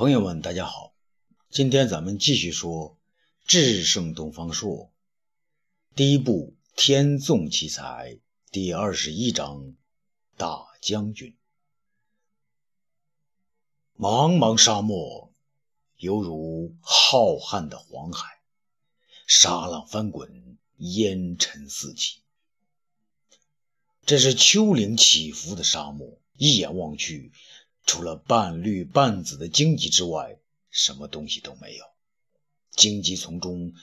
朋友们，大家好，今天咱们继续说《智胜东方朔》第一部《天纵奇才》第二十一章“大将军”。茫茫沙漠，犹如浩瀚的黄海，沙浪翻滚，烟尘四起。这是丘陵起伏的沙漠，一眼望去。除了半绿半紫的荆棘之外，什么东西都没有。荆棘丛中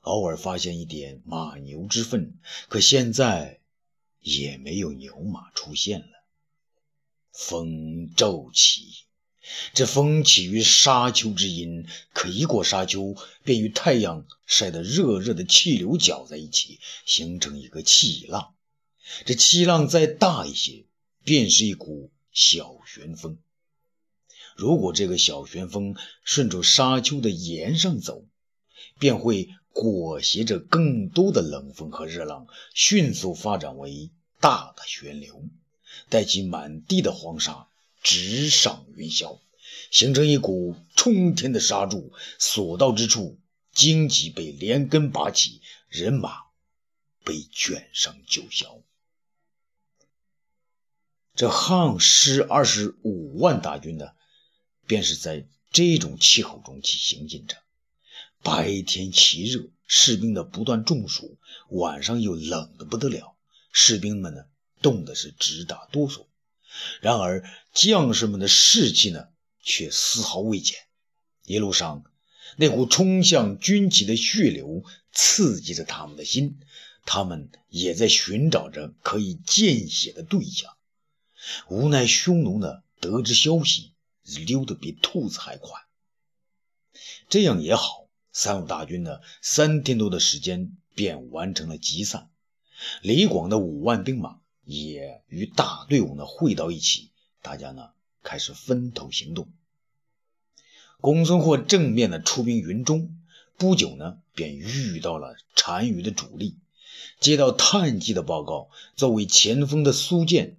偶尔发现一点马牛之粪，可现在也没有牛马出现了。风骤起，这风起于沙丘之阴，可一过沙丘，便与太阳晒得热热的气流搅在一起，形成一个气浪。这气浪再大一些，便是一股小旋风。如果这个小旋风顺着沙丘的沿上走，便会裹挟着更多的冷风和热浪，迅速发展为大的旋流，带起满地的黄沙，直上云霄，形成一股冲天的沙柱。所到之处，荆棘被连根拔起，人马被卷上九霄。这汉师二十五万大军呢？便是在这种气候中去行进着，白天奇热，士兵的不断中暑；晚上又冷得不得了，士兵们呢冻的是直打哆嗦。然而将士们的士气呢却丝毫未减。一路上，那股冲向军旗的血流刺激着他们的心，他们也在寻找着可以见血的对象。无奈匈奴呢得知消息。溜得比兔子还快，这样也好。三路大军呢，三天多的时间便完成了集散。李广的五万兵马也与大队伍呢汇到一起，大家呢开始分头行动。公孙获正面的出兵云中，不久呢便遇到了单于的主力。接到探计的报告，作为前锋的苏建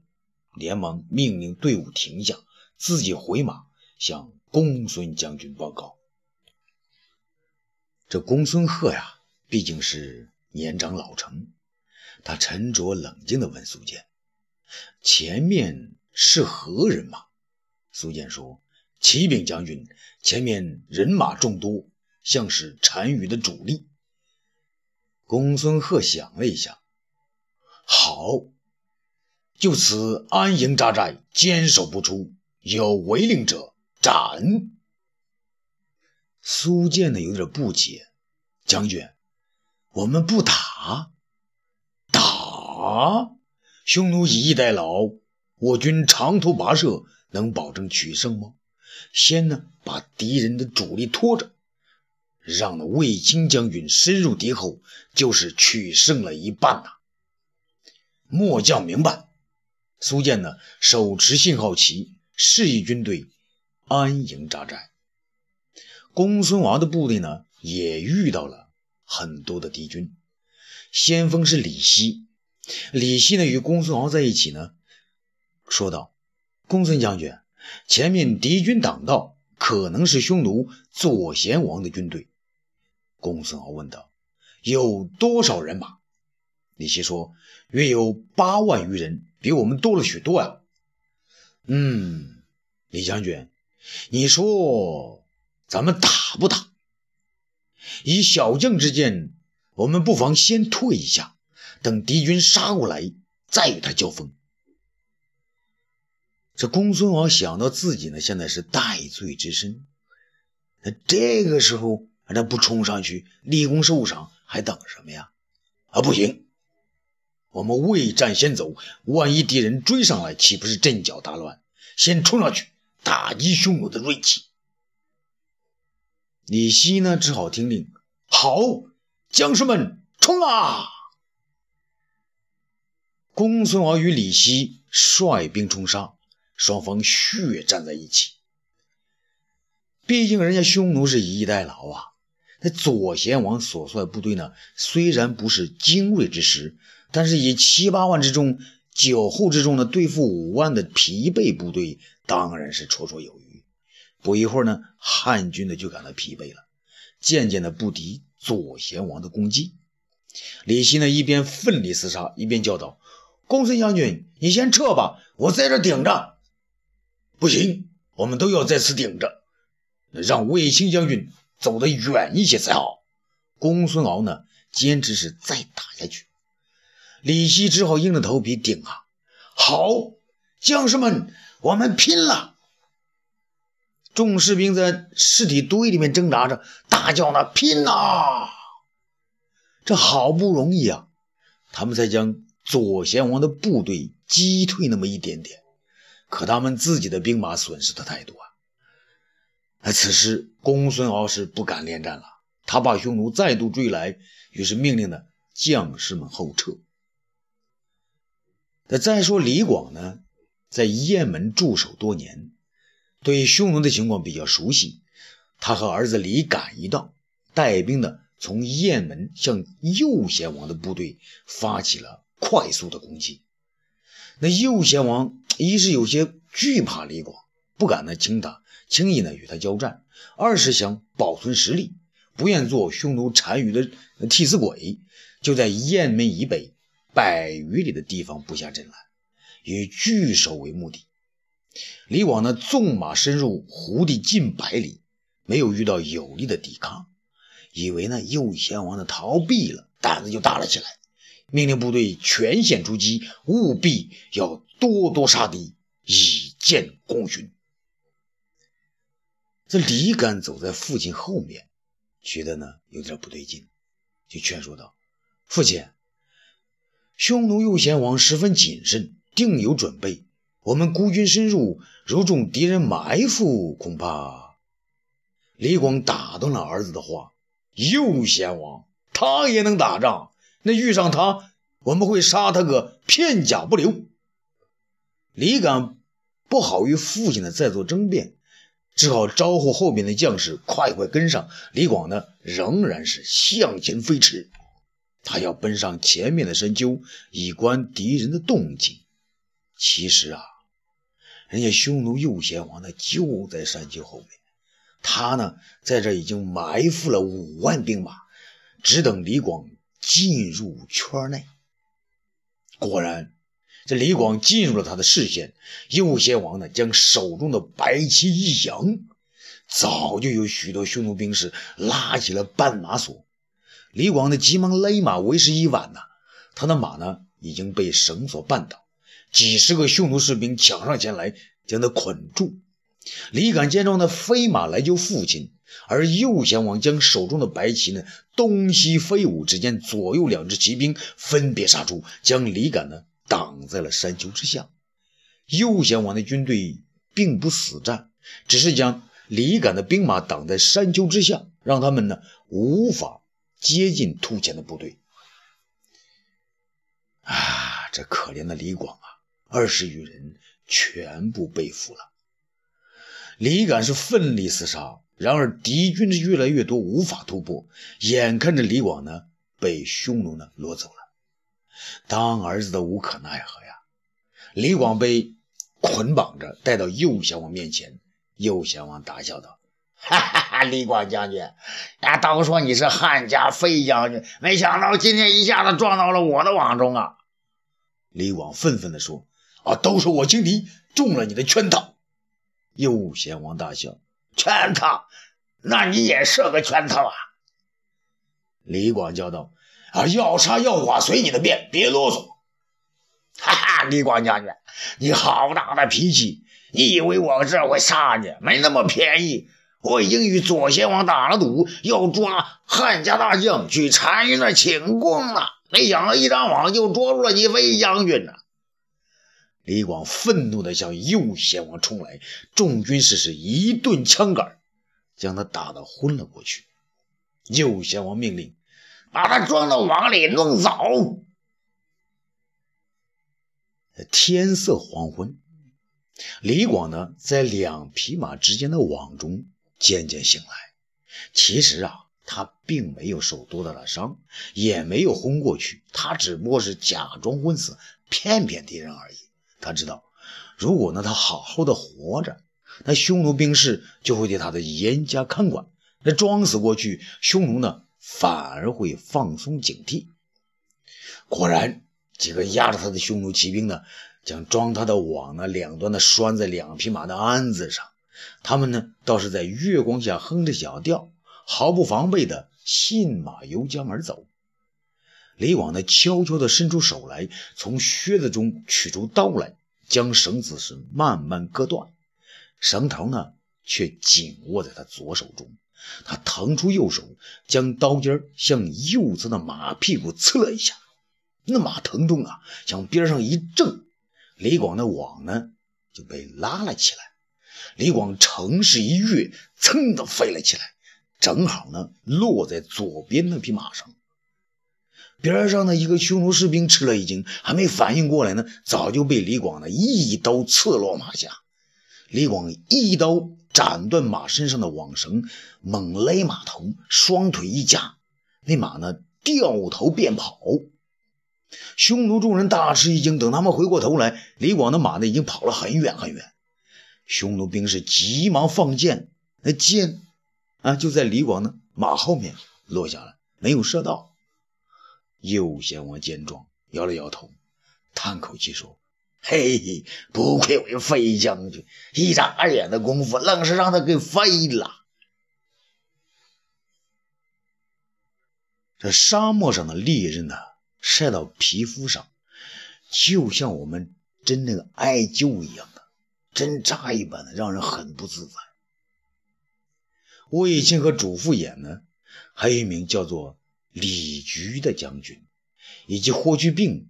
连忙命令队伍停下。自己回马向公孙将军报告。这公孙贺呀，毕竟是年长老成，他沉着冷静地问苏建：“前面是何人马？”苏建说：“启禀将军，前面人马众多，像是单于的主力。”公孙贺想了一下：“好，就此安营扎寨，坚守不出。”有违令者斩。苏建呢有点不解，将军，我们不打？打？匈奴以逸待劳，我军长途跋涉，能保证取胜吗？先呢把敌人的主力拖着，让那卫青将军深入敌后，就是取胜了一半呐。末将明白。苏建呢手持信号旗。示意军队安营扎寨。公孙王的部队呢，也遇到了很多的敌军。先锋是李希，李希呢与公孙敖在一起呢，说道：“公孙将军，前面敌军挡道，可能是匈奴左贤王的军队。”公孙敖问道：“有多少人马？”李希说：“约有八万余人，比我们多了许多呀。”嗯，李将军，你说咱们打不打？以小将之见，我们不妨先退一下，等敌军杀过来再与他交锋。这公孙王想到自己呢，现在是戴罪之身，那这个时候那不冲上去立功受赏，还等什么呀？啊，不行！我们未战先走，万一敌人追上来，岂不是阵脚大乱？先冲上去打击匈奴的锐气。李希呢，只好听令。好，将士们冲啊！公孙敖与李希率兵冲杀，双方血战在一起。毕竟人家匈奴是以逸待劳啊。那左贤王所率部队呢，虽然不是精锐之师。但是以七八万之众，酒后之众呢，对付五万的疲惫部队，当然是绰绰有余。不一会儿呢，汉军的就感到疲惫了，渐渐的不敌左贤王的攻击。李希呢，一边奋力厮杀，一边叫道：“公孙将军，你先撤吧，我在这顶着。”“不行，我们都要在此顶着，让卫青将军走得远一些才好。”公孙敖呢，坚持是再打下去。李希只好硬着头皮顶啊！好，将士们，我们拼了！众士兵在尸体堆里面挣扎着，大叫呢：“拼呐！”这好不容易啊，他们才将左贤王的部队击退那么一点点，可他们自己的兵马损失的太多啊！而此时公孙敖是不敢恋战了，他怕匈奴再度追来，于是命令呢将士们后撤。那再说李广呢，在雁门驻守多年，对匈奴的情况比较熟悉，他和儿子李敢一道带兵的。从雁门向右贤王的部队发起了快速的攻击。那右贤王一是有些惧怕李广，不敢呢轻打轻易呢与他交战；二是想保存实力，不愿做匈奴单于的替死鬼，就在雁门以北百余里的地方布下阵来，以据守为目的。李广呢纵马深入胡地近百里，没有遇到有力的抵抗。以为呢右贤王呢逃避了，胆子就大了起来，命令部队全线出击，务必要多多杀敌，以见功勋。这李敢走在父亲后面，觉得呢有点不对劲，就劝说道：“父亲，匈奴右贤王十分谨慎，定有准备。我们孤军深入，如中敌人埋伏，恐怕……”李广打断了儿子的话。右贤王，他也能打仗。那遇上他，我们会杀他个片甲不留。李敢不好与父亲的再做争辩，只好招呼后边的将士快快跟上。李广呢，仍然是向前飞驰，他要奔上前面的山丘，以观敌人的动静。其实啊，人家匈奴右贤王呢，就在山丘后面。他呢，在这已经埋伏了五万兵马，只等李广进入圈内。果然，这李广进入了他的视线。右贤王呢，将手中的白旗一扬，早就有许多匈奴兵士拉起了绊马索。李广呢，急忙勒马，为时已晚呐。他的马呢，已经被绳索绊倒，几十个匈奴士兵抢上前来，将他捆住。李敢见状呢，飞马来救父亲，而右贤王将手中的白旗呢东西飞舞，之间左右两支骑兵分别杀出，将李敢呢挡在了山丘之下。右贤王的军队并不死战，只是将李敢的兵马挡在山丘之下，让他们呢无法接近突前的部队。啊，这可怜的李广啊，二十余人全部被俘了。李敢是奋力厮杀，然而敌军是越来越多，无法突破。眼看着李广呢被匈奴呢掳走了，当儿子的无可奈何呀。李广被捆绑着带到右贤王面前，右贤王大笑道：“哈哈哈，李广将军，啊，都说你是汉家飞将军，没想到今天一下子撞到了我的网中啊！”李广愤愤地说：“啊，都是我轻敌，中了你的圈套。”右贤王大笑：“圈套？那你也设个圈套啊！”李广叫道：“啊，要杀要剐随你的便，别啰嗦。”哈哈，李广将军，你好大的脾气！你以为我这会杀你？没那么便宜！我已经与左贤王打了赌，要抓汉家大将去单于那请功了。没想到一张网就捉住了你飞将军呢。李广愤怒地向右贤王冲来，众军士是一顿枪杆，将他打得昏了过去。右贤王命令把他装到网里弄走。天色黄昏，李广呢，在两匹马之间的网中渐渐醒来。其实啊，他并没有受多大的伤，也没有昏过去，他只不过是假装昏死，骗骗敌人而已。他知道，如果呢他好好的活着，那匈奴兵士就会对他的严加看管。那装死过去，匈奴呢反而会放松警惕。果然，几个压着他的匈奴骑兵呢，将装他的网呢两端呢拴在两匹马的鞍子上。他们呢倒是在月光下哼着小调，毫不防备的信马由缰而走。李广呢悄悄地伸出手来，从靴子中取出刀来，将绳子是慢慢割断，绳头呢却紧握在他左手中。他腾出右手，将刀尖向右侧的马屁股刺了一下，那马疼痛啊，向边上一挣，李广的网呢就被拉了起来。李广乘势一跃，噌的飞了起来，正好呢落在左边那匹马上。边上的一个匈奴士兵吃了一惊，还没反应过来呢，早就被李广呢一刀刺落马下。李广一刀斩断马身上的网绳，猛勒马头，双腿一夹，那马呢掉头便跑。匈奴众人大吃一惊，等他们回过头来，李广的马呢已经跑了很远很远。匈奴兵士急忙放箭，那箭啊就在李广的马后面落下了，没有射到。右贤王见状，摇了摇头，叹口气说：“嘿，不愧为飞将军，一眨眼的功夫，愣是让他给飞了。”这沙漠上的利刃呢，晒到皮肤上，就像我们针那个艾灸一样针扎一般的，让人很不自在。卫青和主父偃呢，还有一名叫做。李局的将军以及霍去病，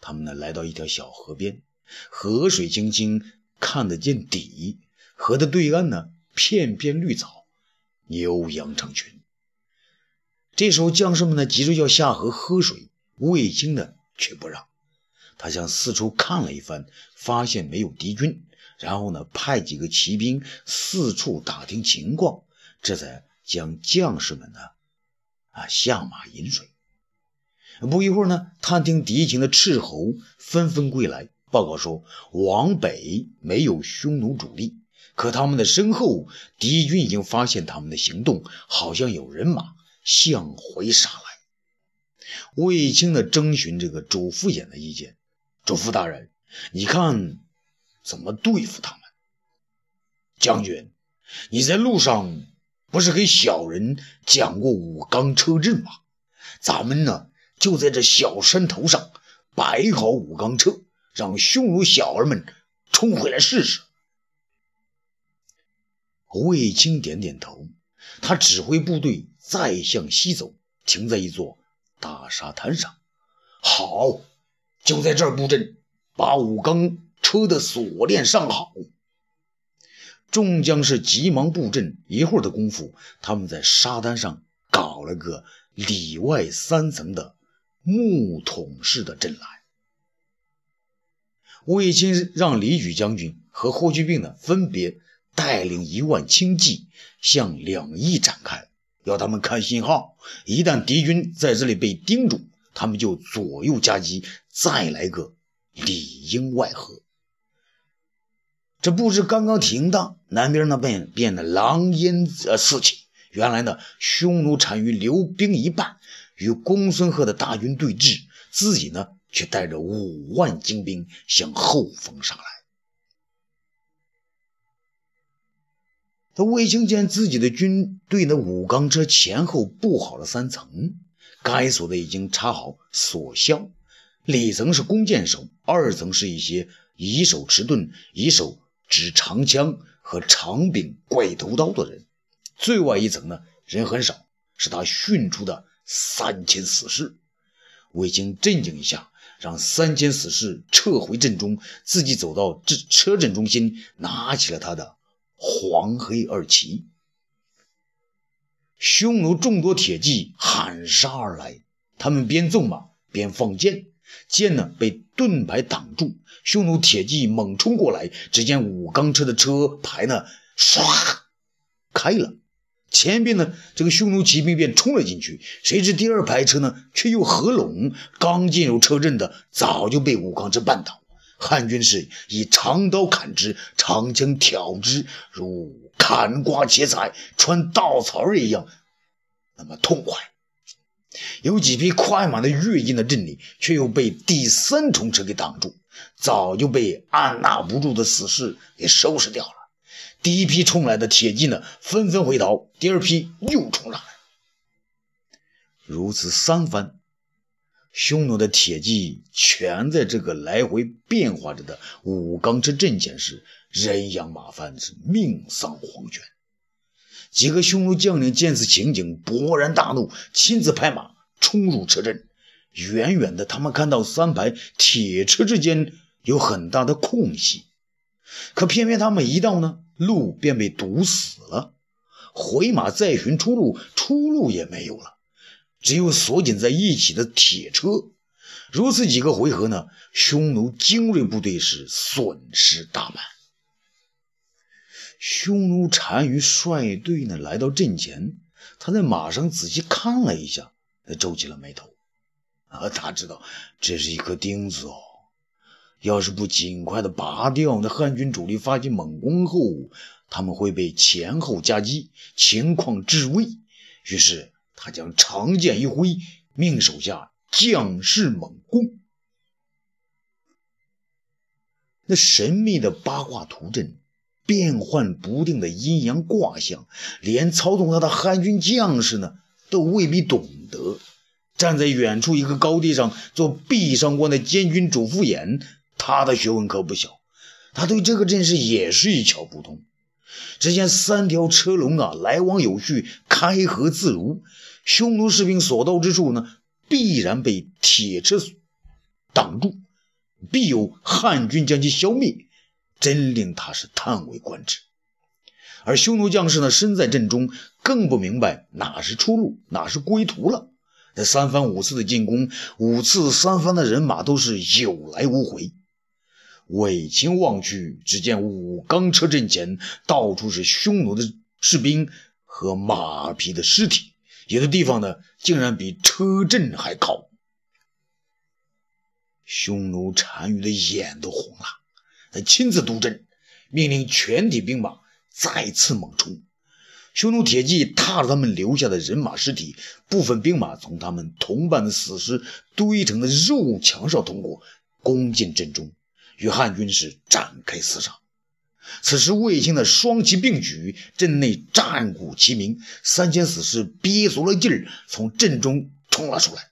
他们呢来到一条小河边，河水清清，看得见底。河的对岸呢，片片绿草，牛羊成群。这时候，将士们呢急着要下河喝水，卫青呢却不让。他向四处看了一番，发现没有敌军，然后呢派几个骑兵四处打听情况，这才将将士们呢。啊，下马饮水。不一会儿呢，探听敌情的斥候纷纷归来，报告说往北没有匈奴主力，可他们的身后敌军已经发现他们的行动，好像有人马向回杀来。卫青的征询这个主父偃的意见，主父大人，你看怎么对付他们？将军，你在路上。不是给小人讲过武钢车阵吗？咱们呢就在这小山头上摆好武钢车，让匈奴小儿们冲回来试试。卫青点点头，他指挥部队再向西走，停在一座大沙滩上。好，就在这儿布阵，把武钢车的锁链上好。众将士急忙布阵，一会儿的功夫，他们在沙滩上搞了个里外三层的木桶式的阵来。卫青让李举将军和霍去病呢，分别带领一万轻骑向两翼展开，要他们看信号。一旦敌军在这里被盯住，他们就左右夹击，再来个里应外合。这布置刚刚停当，南边那边变得狼烟呃四起。原来呢，匈奴单于留兵一半，与公孙贺的大军对峙，自己呢却带着五万精兵向后方杀来。他卫青见自己的军队的武钢车前后布好了三层，该锁的已经插好锁销，里层是弓箭手，二层是一些以手持盾、以手。指长枪和长柄怪头刀的人，最外一层呢人很少，是他训出的三千死士。卫青镇静一下，让三千死士撤回阵中，自己走到这车阵中心，拿起了他的黄黑二旗。匈奴众多铁骑喊杀而来，他们边纵马边放箭。箭呢被盾牌挡住，匈奴铁骑猛冲过来，只见武钢车的车牌呢唰开了，前边呢这个匈奴骑兵便冲了进去，谁知第二排车呢却又合拢，刚进入车阵的早就被武钢车绊倒，汉军是以长刀砍之，长枪挑之，如砍瓜切菜、穿稻草儿一样，那么痛快。有几匹快马的跃进了阵里，却又被第三重车给挡住，早就被按捺不住的死士给收拾掉了。第一批冲来的铁骑呢，纷纷回逃；第二批又冲上来，如此三番，匈奴的铁骑全在这个来回变化着的武冈之阵前时，人仰马翻，是命丧黄泉。几个匈奴将领见此情景，勃然大怒，亲自拍马冲入车阵。远远的，他们看到三排铁车之间有很大的空隙，可偏偏他们一到呢，路便被堵死了。回马再寻出路，出路也没有了，只有锁紧在一起的铁车。如此几个回合呢，匈奴精锐部队是损失大半。匈奴单于率队呢来到阵前，他在马上仔细看了一下，他皱起了眉头。啊，他知道这是一颗钉子哦。要是不尽快的拔掉，那汉军主力发起猛攻后，他们会被前后夹击，情况至危。于是他将长剑一挥，命手下将士猛攻。那神秘的八卦图阵。变幻不定的阴阳卦象，连操纵他的汉军将士呢，都未必懂得。站在远处一个高地上做壁上观的监军主副眼，他的学问可不小，他对这个阵势也是一窍不通。只见三条车龙啊，来往有序，开合自如。匈奴士兵所到之处呢，必然被铁车挡住，必有汉军将其消灭。真令他是叹为观止，而匈奴将士呢，身在阵中，更不明白哪是出路，哪是归途了。这三番五次的进攻，五次三番的人马都是有来无回。卫青望去，只见武冈车阵前到处是匈奴的士兵和马匹的尸体，有的地方呢，竟然比车阵还高。匈奴单于的眼都红了。他亲自督阵，命令全体兵马再次猛冲。匈奴铁骑踏着他们留下的人马尸体，部分兵马从他们同伴的死尸堆成的肉墙上通过，攻进阵中，与汉军是展开厮杀。此时，卫青的双旗并举，阵内战鼓齐鸣，三千死士憋足了劲儿从阵中冲了出来，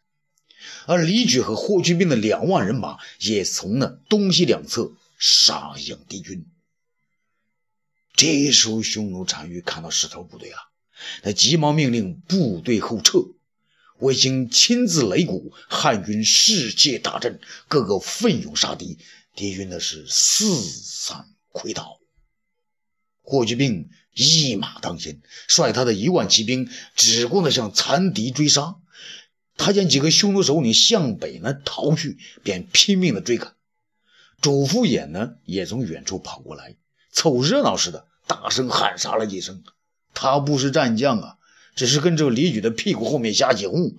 而李举和霍去病的两万人马也从那东西两侧。杀向敌军。这时候，匈奴单于看到势头不对了，他急忙命令部队后撤。卫青亲自擂鼓，汉军士气大振，个个奋勇杀敌，敌军的是四散溃逃。霍去病一马当先，率他的一万骑兵只顾着向残敌追杀。他见几个匈奴首领向北呢逃去，便拼命的追赶。主父偃呢，也从远处跑过来，凑热闹似的，大声喊杀了几声。他不是战将啊，只是跟着李举的屁股后面瞎起哄。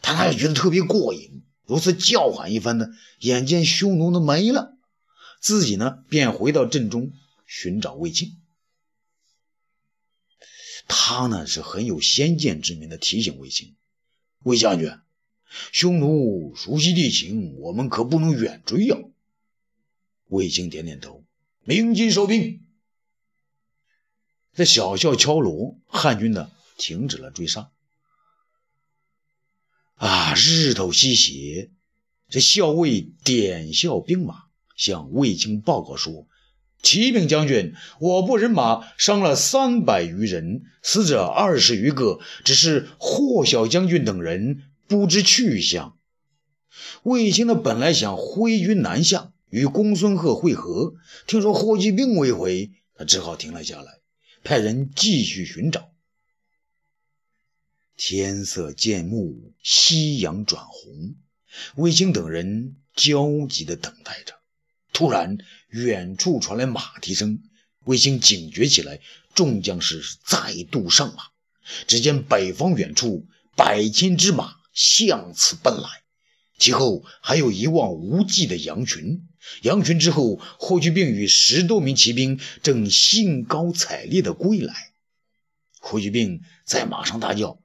他那也觉得特别过瘾，如此叫喊一番呢，眼见匈奴都没了，自己呢便回到阵中寻找卫青。他呢是很有先见之明的，提醒卫青：“卫将军，匈奴熟悉地形，我们可不能远追呀。”卫青点点头，鸣金收兵。这小校敲锣，汉军呢停止了追杀。啊，日头西斜，这校尉点校兵马，向卫青报告说：“启禀将军，我部人马伤了三百余人，死者二十余个，只是霍小将军等人不知去向。”卫青呢，本来想挥军南下。与公孙贺会合，听说霍去病未回，他只好停了下来，派人继续寻找。天色渐暮，夕阳转红，卫青等人焦急地等待着。突然，远处传来马蹄声，卫青警觉起来，众将士再度上马。只见北方远处百千只马向此奔来，其后还有一望无际的羊群。羊群之后，霍去病与十多名骑兵正兴高采烈地归来。霍去病在马上大叫：“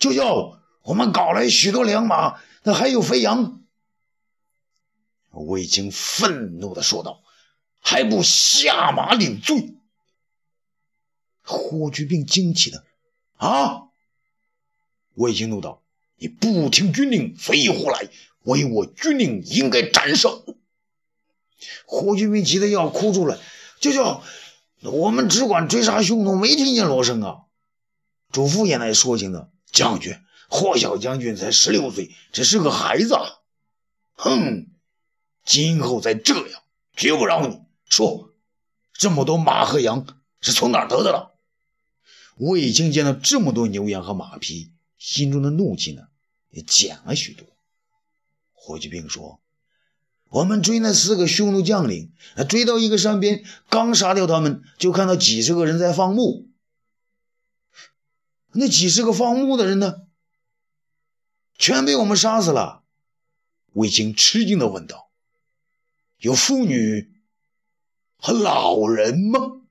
舅舅，我们搞来许多良马，那还有肥羊。”魏青愤怒地说道：“还不下马领罪！”霍去病惊奇的：“啊！”魏青怒道：“你不听军令，飞虎来！违我军令，应该斩首！”霍去病急得要哭出来：“舅舅，我们只管追杀匈奴，没听见锣声啊！”主父也来说情的：“将军，霍小将军才十六岁，只是个孩子。”哼，今后再这样，绝不饶你！说，这么多马和羊是从哪儿得的了？魏青见到这么多牛羊和马匹，心中的怒气呢也减了许多。霍去病说。我们追那四个匈奴将领，追到一个山边，刚杀掉他们，就看到几十个人在放牧。那几十个放牧的人呢？全被我们杀死了。卫青吃惊地问道：“有妇女和老人吗？”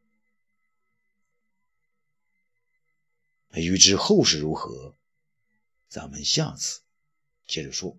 欲知后事如何，咱们下次接着说。